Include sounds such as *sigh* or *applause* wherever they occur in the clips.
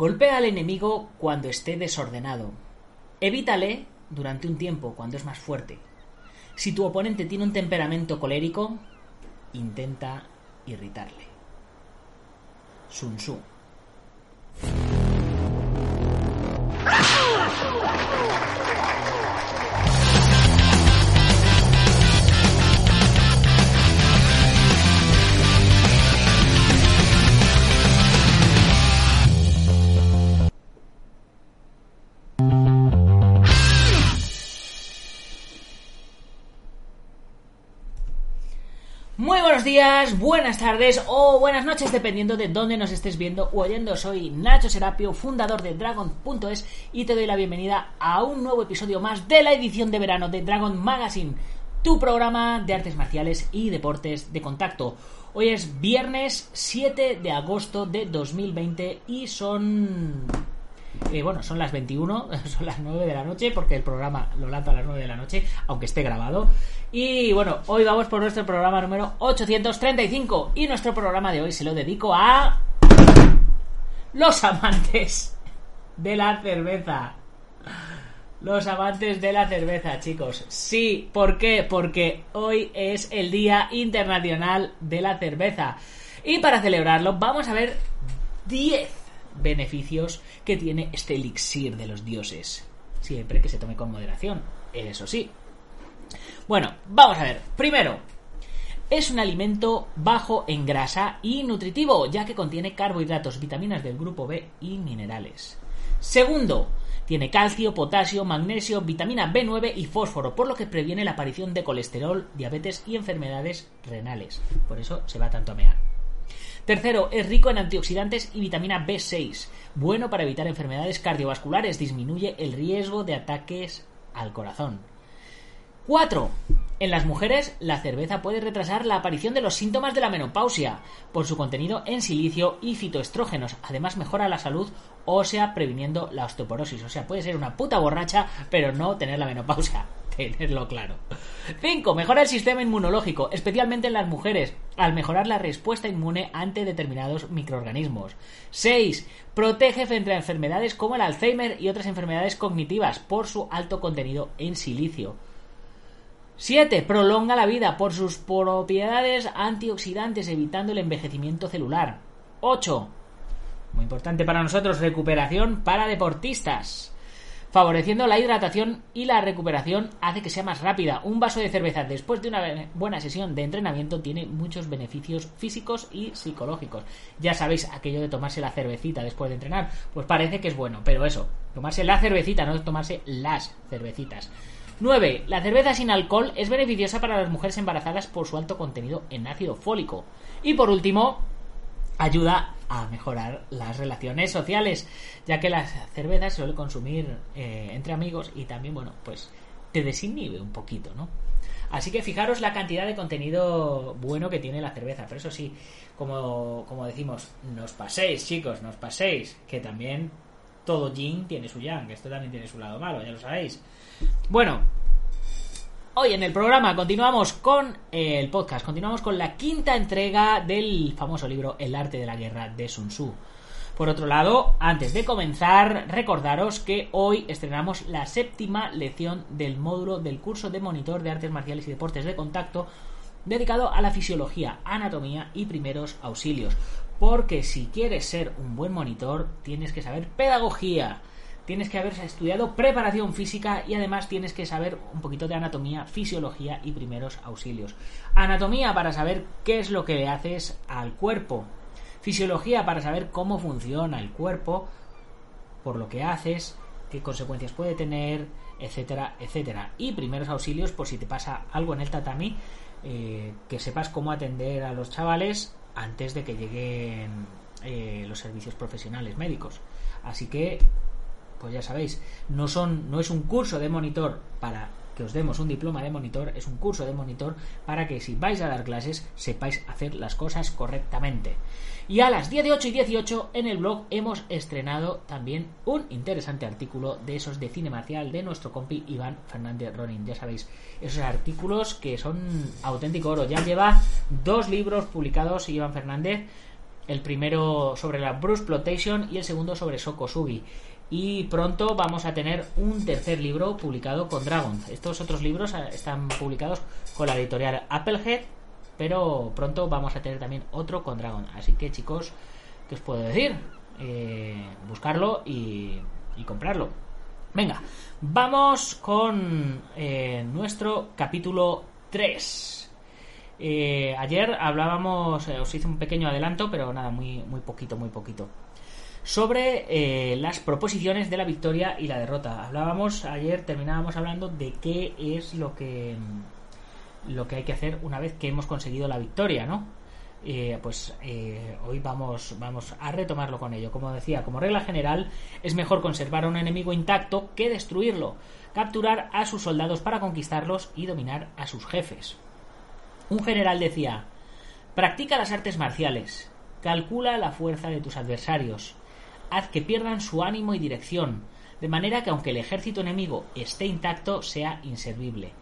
Golpea al enemigo cuando esté desordenado. Evítale durante un tiempo cuando es más fuerte. Si tu oponente tiene un temperamento colérico, intenta irritarle. Sun Tzu. Días, buenas tardes o buenas noches, dependiendo de dónde nos estés viendo o oyendo. Soy Nacho Serapio, fundador de Dragon.es y te doy la bienvenida a un nuevo episodio más de la edición de verano de Dragon Magazine, tu programa de artes marciales y deportes de contacto. Hoy es viernes 7 de agosto de 2020 y son eh, bueno, son las 21, *laughs* son las 9 de la noche, porque el programa lo lanza a las 9 de la noche, aunque esté grabado. Y bueno, hoy vamos por nuestro programa número 835. Y nuestro programa de hoy se lo dedico a. Los amantes de la cerveza. Los amantes de la cerveza, chicos. Sí, ¿por qué? Porque hoy es el Día Internacional de la Cerveza. Y para celebrarlo, vamos a ver 10 beneficios que tiene este elixir de los dioses. Siempre que se tome con moderación, eso sí. Bueno, vamos a ver. Primero, es un alimento bajo en grasa y nutritivo, ya que contiene carbohidratos, vitaminas del grupo B y minerales. Segundo, tiene calcio, potasio, magnesio, vitamina B9 y fósforo, por lo que previene la aparición de colesterol, diabetes y enfermedades renales. Por eso se va tanto a mear. Tercero, es rico en antioxidantes y vitamina B6, bueno para evitar enfermedades cardiovasculares, disminuye el riesgo de ataques al corazón. 4. En las mujeres, la cerveza puede retrasar la aparición de los síntomas de la menopausia por su contenido en silicio y fitoestrógenos. Además, mejora la salud ósea previniendo la osteoporosis. O sea, puede ser una puta borracha, pero no tener la menopausia. Tenerlo claro. 5. Mejora el sistema inmunológico, especialmente en las mujeres, al mejorar la respuesta inmune ante determinados microorganismos. 6. Protege frente a enfermedades como el Alzheimer y otras enfermedades cognitivas por su alto contenido en silicio. 7. Prolonga la vida por sus propiedades antioxidantes, evitando el envejecimiento celular. 8. Muy importante para nosotros, recuperación para deportistas. Favoreciendo la hidratación y la recuperación hace que sea más rápida. Un vaso de cerveza después de una buena sesión de entrenamiento tiene muchos beneficios físicos y psicológicos. Ya sabéis aquello de tomarse la cervecita después de entrenar, pues parece que es bueno, pero eso, tomarse la cervecita, no tomarse las cervecitas. 9. La cerveza sin alcohol es beneficiosa para las mujeres embarazadas por su alto contenido en ácido fólico. Y por último, ayuda a mejorar las relaciones sociales, ya que la cerveza se suele consumir eh, entre amigos y también, bueno, pues te desinhibe un poquito, ¿no? Así que fijaros la cantidad de contenido bueno que tiene la cerveza. Pero eso sí, como, como decimos, nos paséis, chicos, nos paséis, que también todo yin tiene su yang, esto también tiene su lado malo, ya lo sabéis. Bueno, hoy en el programa continuamos con el podcast, continuamos con la quinta entrega del famoso libro El arte de la guerra de Sun Tzu. Por otro lado, antes de comenzar, recordaros que hoy estrenamos la séptima lección del módulo del curso de monitor de artes marciales y deportes de contacto dedicado a la fisiología, anatomía y primeros auxilios. Porque si quieres ser un buen monitor, tienes que saber pedagogía, tienes que haber estudiado preparación física y además tienes que saber un poquito de anatomía, fisiología y primeros auxilios. Anatomía para saber qué es lo que le haces al cuerpo. Fisiología para saber cómo funciona el cuerpo, por lo que haces, qué consecuencias puede tener, etcétera, etcétera. Y primeros auxilios por si te pasa algo en el tatami, eh, que sepas cómo atender a los chavales antes de que lleguen eh, los servicios profesionales médicos. Así que, pues ya sabéis, no son, no es un curso de monitor para que os demos un diploma de monitor, es un curso de monitor para que si vais a dar clases sepáis hacer las cosas correctamente. Y a las 18 y 18 en el blog hemos estrenado también un interesante artículo de esos de cine marcial de nuestro compi Iván Fernández Ronin. Ya sabéis, esos artículos que son auténtico oro. Ya lleva dos libros publicados Iván Fernández el primero sobre la Bruce Plotation y el segundo sobre Sokosugi. Y pronto vamos a tener un tercer libro publicado con Dragon. Estos otros libros eh, están publicados con la editorial Applehead, pero pronto vamos a tener también otro con Dragon. Así que chicos, ¿qué os puedo decir? Eh, buscarlo y, comprarlo. Venga, vamos con eh, nuestro capítulo 3. ayer hablábamos, os hice un pequeño adelanto, pero nada, muy, muy poquito, muy poquito sobre eh, las proposiciones de la victoria y la derrota. Hablábamos ayer, terminábamos hablando de qué es lo que lo que hay que hacer una vez que hemos conseguido la victoria, ¿no? Eh, pues eh, hoy vamos, vamos a retomarlo con ello. Como decía, como regla general, es mejor conservar a un enemigo intacto que destruirlo, capturar a sus soldados para conquistarlos y dominar a sus jefes. Un general decía, practica las artes marciales, calcula la fuerza de tus adversarios, haz que pierdan su ánimo y dirección, de manera que aunque el ejército enemigo esté intacto, sea inservible.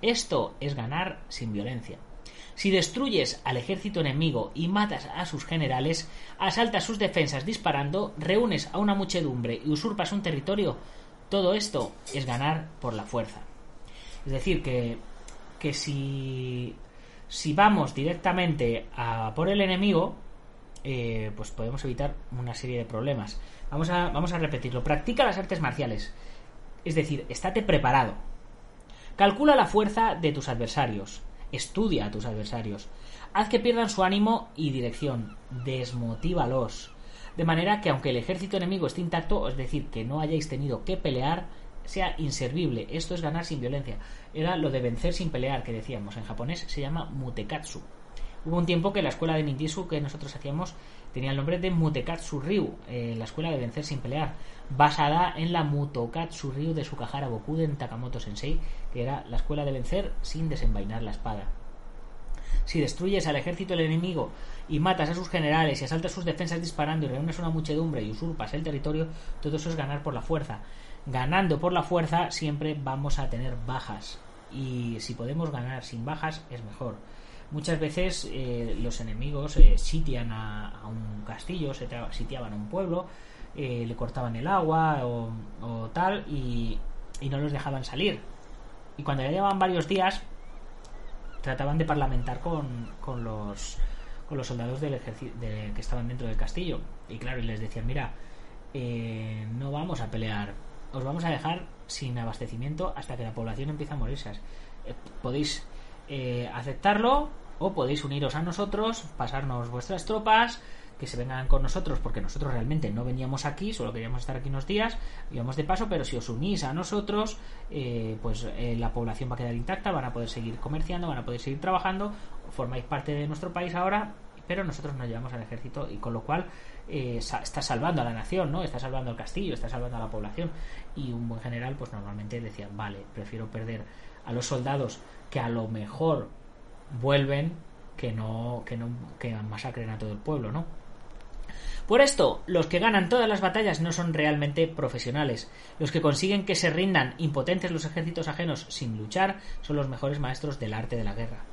Esto es ganar sin violencia. Si destruyes al ejército enemigo y matas a sus generales, asaltas sus defensas disparando, reúnes a una muchedumbre y usurpas un territorio, todo esto es ganar por la fuerza. Es decir, que, que si, si vamos directamente a por el enemigo, eh, pues podemos evitar una serie de problemas. Vamos a, vamos a repetirlo. Practica las artes marciales. Es decir, estate preparado. Calcula la fuerza de tus adversarios. Estudia a tus adversarios. Haz que pierdan su ánimo y dirección. Desmotívalos. De manera que aunque el ejército enemigo esté intacto, es decir, que no hayáis tenido que pelear, sea inservible. Esto es ganar sin violencia. Era lo de vencer sin pelear que decíamos. En japonés se llama mutekatsu. Hubo un tiempo que la escuela de ninjitsu que nosotros hacíamos tenía el nombre de Mutekatsu Ryu, eh, la escuela de vencer sin pelear, basada en la Mutokatsu Ryu de Sukahara Bokuden Takamoto Sensei, que era la escuela de vencer sin desenvainar la espada. Si destruyes al ejército del enemigo y matas a sus generales y asaltas sus defensas disparando y reúnes una muchedumbre y usurpas el territorio, todo eso es ganar por la fuerza. Ganando por la fuerza siempre vamos a tener bajas. Y si podemos ganar sin bajas es mejor Muchas veces eh, los enemigos eh, sitian a, un castillo, se sitiaban a un pueblo, eh, le cortaban el agua o, tal y, no los dejaban salir. Y cuando ya llevaban varios días, trataban de parlamentar con, con los con los soldados del ejército que estaban dentro del castillo. Y claro, y les decían, mira, no vamos a pelear, os vamos a dejar sin abastecimiento hasta que la población empiece a morirse. podéis aceptarlo o podéis uniros a nosotros, pasarnos vuestras tropas, que se vengan con nosotros, porque nosotros realmente no veníamos aquí, solo queríamos estar aquí unos días, íbamos de paso, pero si os unís a nosotros, eh, pues eh, la población va a quedar intacta, van a poder seguir comerciando, van a poder seguir trabajando, formáis parte de nuestro país ahora, pero nosotros nos llevamos al ejército y con lo cual eh, está salvando a la nación, ¿no? Está salvando al castillo, está salvando a la población. Y un buen general, pues normalmente decía, vale, prefiero perder a los soldados que a lo mejor vuelven que no, que no que masacren a todo el pueblo, ¿no? Por esto, los que ganan todas las batallas no son realmente profesionales. Los que consiguen que se rindan impotentes los ejércitos ajenos sin luchar son los mejores maestros del arte de la guerra.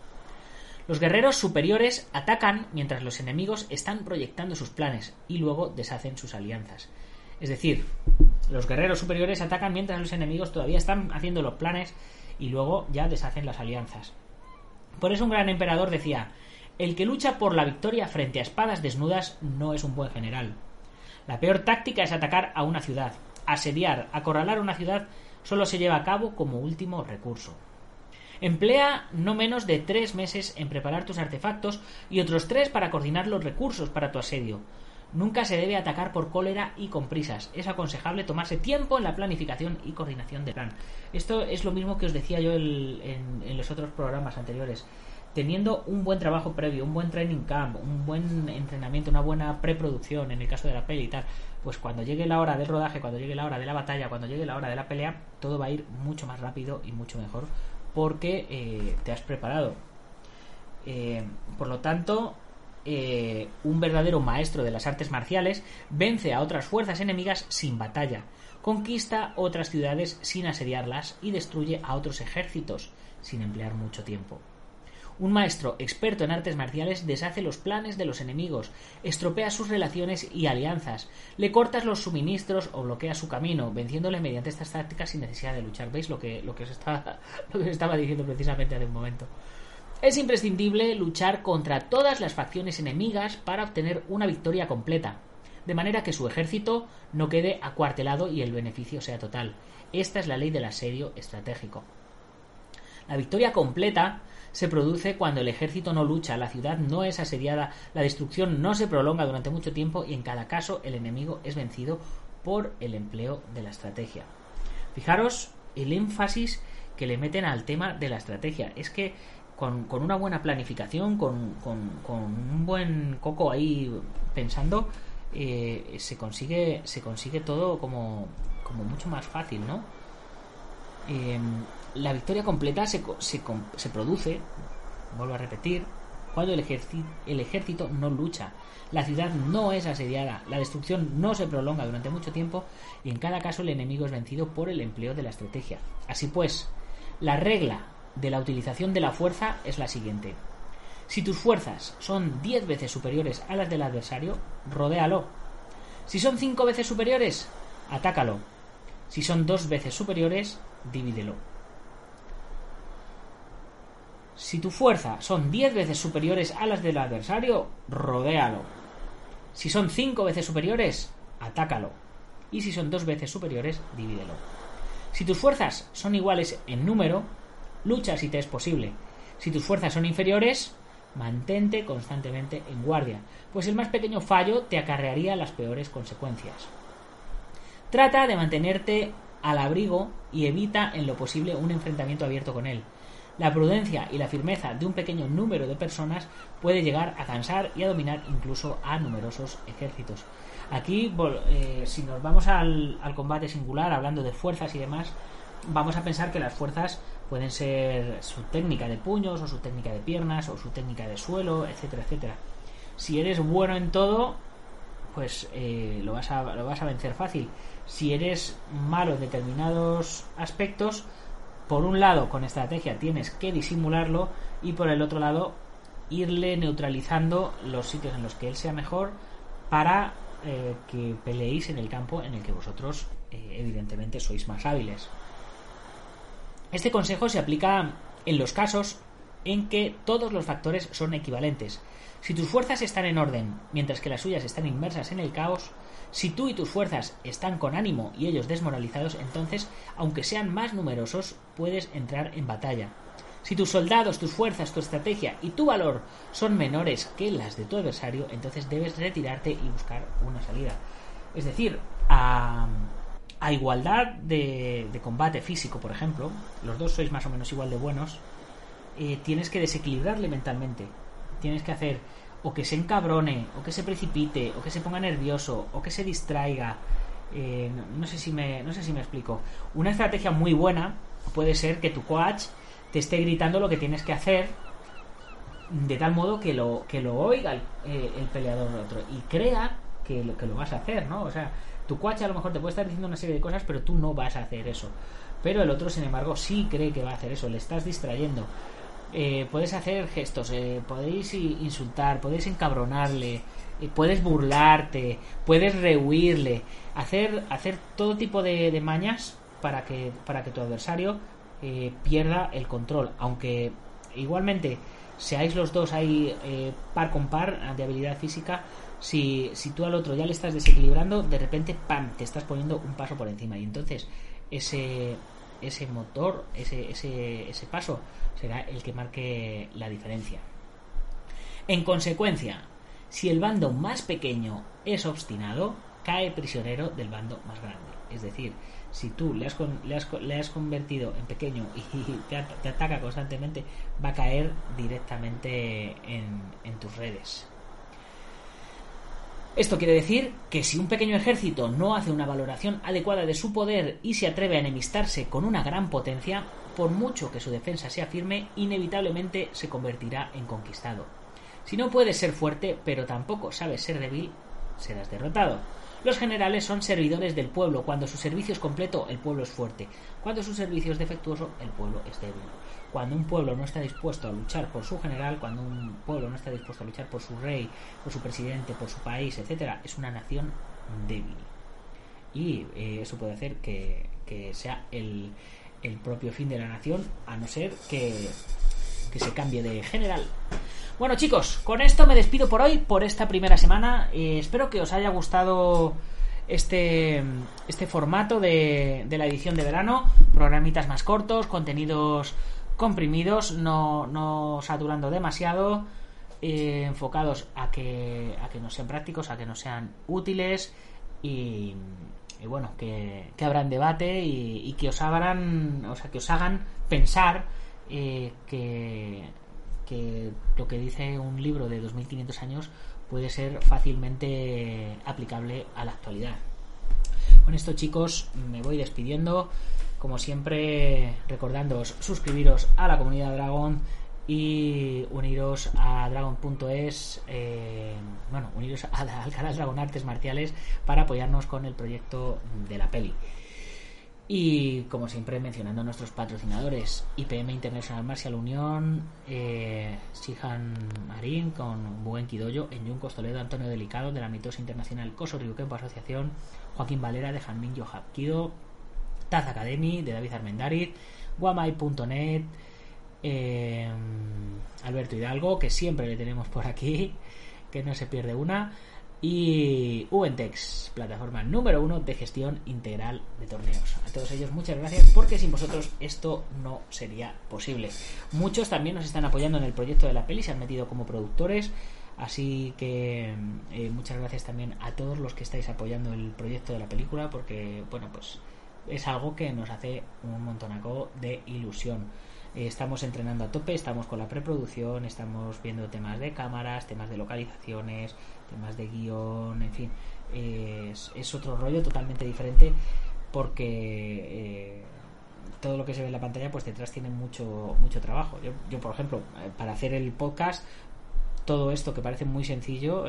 Los guerreros superiores atacan mientras los enemigos están proyectando sus planes y luego deshacen sus alianzas. Es decir, los guerreros superiores atacan mientras los enemigos todavía están haciendo los planes y luego ya deshacen las alianzas. Por eso un gran emperador decía, el que lucha por la victoria frente a espadas desnudas no es un buen general. La peor táctica es atacar a una ciudad. Asediar, acorralar una ciudad solo se lleva a cabo como último recurso. Emplea no menos de tres meses en preparar tus artefactos y otros tres para coordinar los recursos para tu asedio. Nunca se debe atacar por cólera y con prisas. Es aconsejable tomarse tiempo en la planificación y coordinación del plan. Esto es lo mismo que os decía yo en, los otros programas anteriores. Teniendo un buen trabajo previo, un buen training camp, un buen entrenamiento, una buena preproducción en el caso de la peli y tal, pues cuando llegue la hora del rodaje, cuando llegue la hora de la batalla, cuando llegue la hora de la pelea, todo va a ir mucho más rápido y mucho mejor porque eh, te has preparado. Eh, por lo tanto, eh, un verdadero maestro de las artes marciales vence a otras fuerzas enemigas sin batalla, conquista otras ciudades sin asediarlas y destruye a otros ejércitos sin emplear mucho tiempo. Un maestro experto en artes marciales deshace los planes de los enemigos, estropea sus relaciones y alianzas, le cortas los suministros o bloquea su camino, venciéndole mediante estas tácticas sin necesidad de luchar. ¿Veis lo que, lo que, os, estaba, *laughs* lo que os estaba diciendo precisamente hace un momento? Es imprescindible luchar contra todas las facciones enemigas para obtener una victoria completa, de manera que su ejército no quede acuartelado y el beneficio sea total. Esta es la ley del asedio estratégico. La victoria completa se produce cuando el ejército no lucha, la ciudad no es asediada, la destrucción no se prolonga durante mucho tiempo y en cada caso el enemigo es vencido por el empleo de la estrategia. Fijaros el énfasis que le meten al tema de la estrategia. Es que con, una buena planificación, con, un buen coco ahí pensando, eh, se consigue se consigue todo como, como mucho más fácil, ¿no? Em, la victoria completa se, se, se, produce, vuelvo a repetir, cuando el, el ejército no lucha. La ciudad no es asediada, la destrucción no se prolonga durante mucho tiempo y en cada caso el enemigo es vencido por el empleo de la estrategia. Así pues, la regla de la utilización de la fuerza es la siguiente. Si tus fuerzas son 10 veces superiores a las del adversario, rodéalo. Si son 5 veces superiores, atácalo. Si son 2 veces superiores, divídelo. Si tu fuerza son 10 veces superiores a las del adversario, rodéalo. Si son 5 veces superiores, atácalo. Y si son 2 veces superiores, divídelo. Si tus fuerzas son iguales en número, lucha si te es posible. Si tus fuerzas son inferiores, mantente constantemente en guardia, pues el más pequeño fallo te acarrearía las peores consecuencias. Trata de mantenerte al abrigo y evita en lo posible un enfrentamiento abierto con él. La prudencia y la firmeza de un pequeño número de personas puede llegar a cansar y a dominar incluso a numerosos ejércitos. Aquí, eh, si nos vamos al, combate singular, hablando de fuerzas y demás, vamos a pensar que las fuerzas pueden ser su técnica de puños o su técnica de piernas o su técnica de suelo, etcétera, etcétera. Si eres bueno en todo, pues eh, lo, vas a, lo vas a vencer fácil. Si eres malo en determinados aspectos, por un lado con estrategia tienes que disimularlo y por el otro lado irle neutralizando los sitios en los que él sea mejor para eh, que peleéis en el campo en el que vosotros eh, evidentemente sois más hábiles. Este consejo se aplica en los casos en que todos los factores son equivalentes. Si tus fuerzas están en orden, mientras que las suyas están inmersas en el caos, si tú y tus fuerzas están con ánimo y ellos desmoralizados, entonces, aunque sean más numerosos, puedes entrar en batalla. Si tus soldados, tus fuerzas, tu estrategia y tu valor son menores que las de tu adversario, entonces debes retirarte y buscar una salida. Es decir, a, igualdad de, combate físico, por ejemplo, los dos sois más o menos igual de buenos, eh, tienes que desequilibrarle mentalmente. Tienes que hacer o que se encabrone, o que se precipite, o que se ponga nervioso, o que se distraiga. Eh, no, sé si me, no sé si me explico. Una estrategia muy buena puede ser que tu coach te esté gritando lo que tienes que hacer de tal modo que lo, que lo oiga el, eh, el peleador otro y crea que lo, que lo vas a hacer, ¿no? O sea, tu coach a lo mejor te puede estar diciendo una serie de cosas, pero tú no vas a hacer eso. Pero el otro, sin embargo, sí cree que va a hacer eso, le estás distrayendo. Eh, puedes hacer gestos, eh, podéis insultar, podéis encabronarle, eh, puedes burlarte, puedes rehuirle, hacer, hacer todo tipo de, de mañas para que, para que tu adversario pierda el control. Aunque igualmente seáis los dos ahí par con par de habilidad física, si, si tú al otro ya le estás desequilibrando, de repente, ¡pam!, te estás poniendo un paso por encima. Y entonces ese, ese motor, ese, ese, ese paso, será el que marque la diferencia. En consecuencia, si el bando más pequeño es obstinado, cae prisionero del bando más grande. Es decir, si tú le has, le has, le has convertido en pequeño y *laughs* te, te, ataca constantemente, va a caer directamente en, en tus redes. Esto quiere decir que si un pequeño ejército no hace una valoración adecuada de su poder y se atreve a enemistarse con una gran potencia, por mucho que su defensa sea firme, inevitablemente se convertirá en conquistado. Si no puedes ser fuerte, pero tampoco sabes ser débil, serás derrotado. Los generales son servidores del pueblo. Cuando su servicio es completo, el pueblo es fuerte. Cuando su servicio es defectuoso, el pueblo es débil. Cuando un pueblo no está dispuesto a luchar por su general, cuando un pueblo no está dispuesto a luchar por su rey, por su presidente, por su país, etcétera, es una nación débil. Y eh, eso puede hacer que, sea el, propio fin de la nación, a no ser que se cambie de general. Bueno chicos, con esto me despido por hoy, por esta primera semana. Eh, espero que os haya gustado este, este formato de, de la edición de verano. Programitas más cortos, contenidos comprimidos, no, no saturando demasiado, eh, enfocados a que, a que no sean prácticos, a que no sean útiles y, y bueno, que, que habrán debate y, y, que os hagan, o sea, que os hagan pensar eh, que, que lo que dice un libro de 2500 años puede ser fácilmente aplicable a la actualidad. Con esto chicos me voy despidiendo. Como siempre, recordándoos suscribiros a la comunidad Dragon y uniros a dragon.es, eh, bueno, uniros al, al canal Dragon Artes Marciales para apoyarnos con el proyecto de la peli. Y como siempre mencionando a nuestros patrocinadores, IPM International Martial Unión, eh, Sihan Marín con Buen Kidoyo, en Yuncos Toledo, Antonio Delicado de la Mitos Internacional Coso Ryukempo Asociación, Joaquín Valera de Janmin Yohapkido, Taz Academy de David Armendariz, Guamai.net, eh, Alberto Hidalgo, que siempre le tenemos por aquí, que no se pierde una y Ubentex, plataforma número uno de gestión integral de torneos. A todos ellos muchas gracias porque sin vosotros esto no sería posible. Muchos también nos están apoyando en el proyecto de la peli, se han metido como productores, así que eh, muchas gracias también a todos los que estáis apoyando el proyecto de la película porque, bueno, pues es algo que nos hace un montonaco de ilusión. Eh, estamos entrenando a tope, estamos con la preproducción, estamos viendo temas de cámaras, temas de localizaciones, temas de guion, en fin, es, otro rollo totalmente diferente porque eh, todo lo que se ve en la pantalla pues detrás tiene mucho mucho trabajo. Yo, yo por ejemplo, eh, para hacer el podcast, todo esto que parece muy sencillo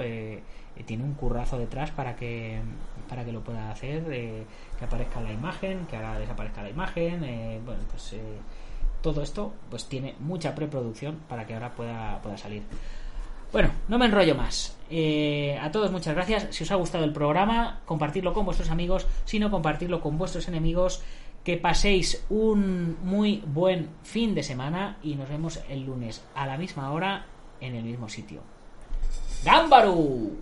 tiene un currazo detrás para que para que lo pueda hacer, que aparezca la imagen, que ahora desaparezca la imagen, bueno pues todo esto pues tiene mucha preproducción para que ahora pueda pueda salir. Bueno, no me enrollo más. Eh, a todos muchas gracias. Si os ha gustado el programa, compartirlo con vuestros amigos, si no compartirlo con vuestros enemigos. Que paséis un muy buen fin de semana y nos vemos el lunes a la misma hora en el mismo sitio. ¡Gámbaru!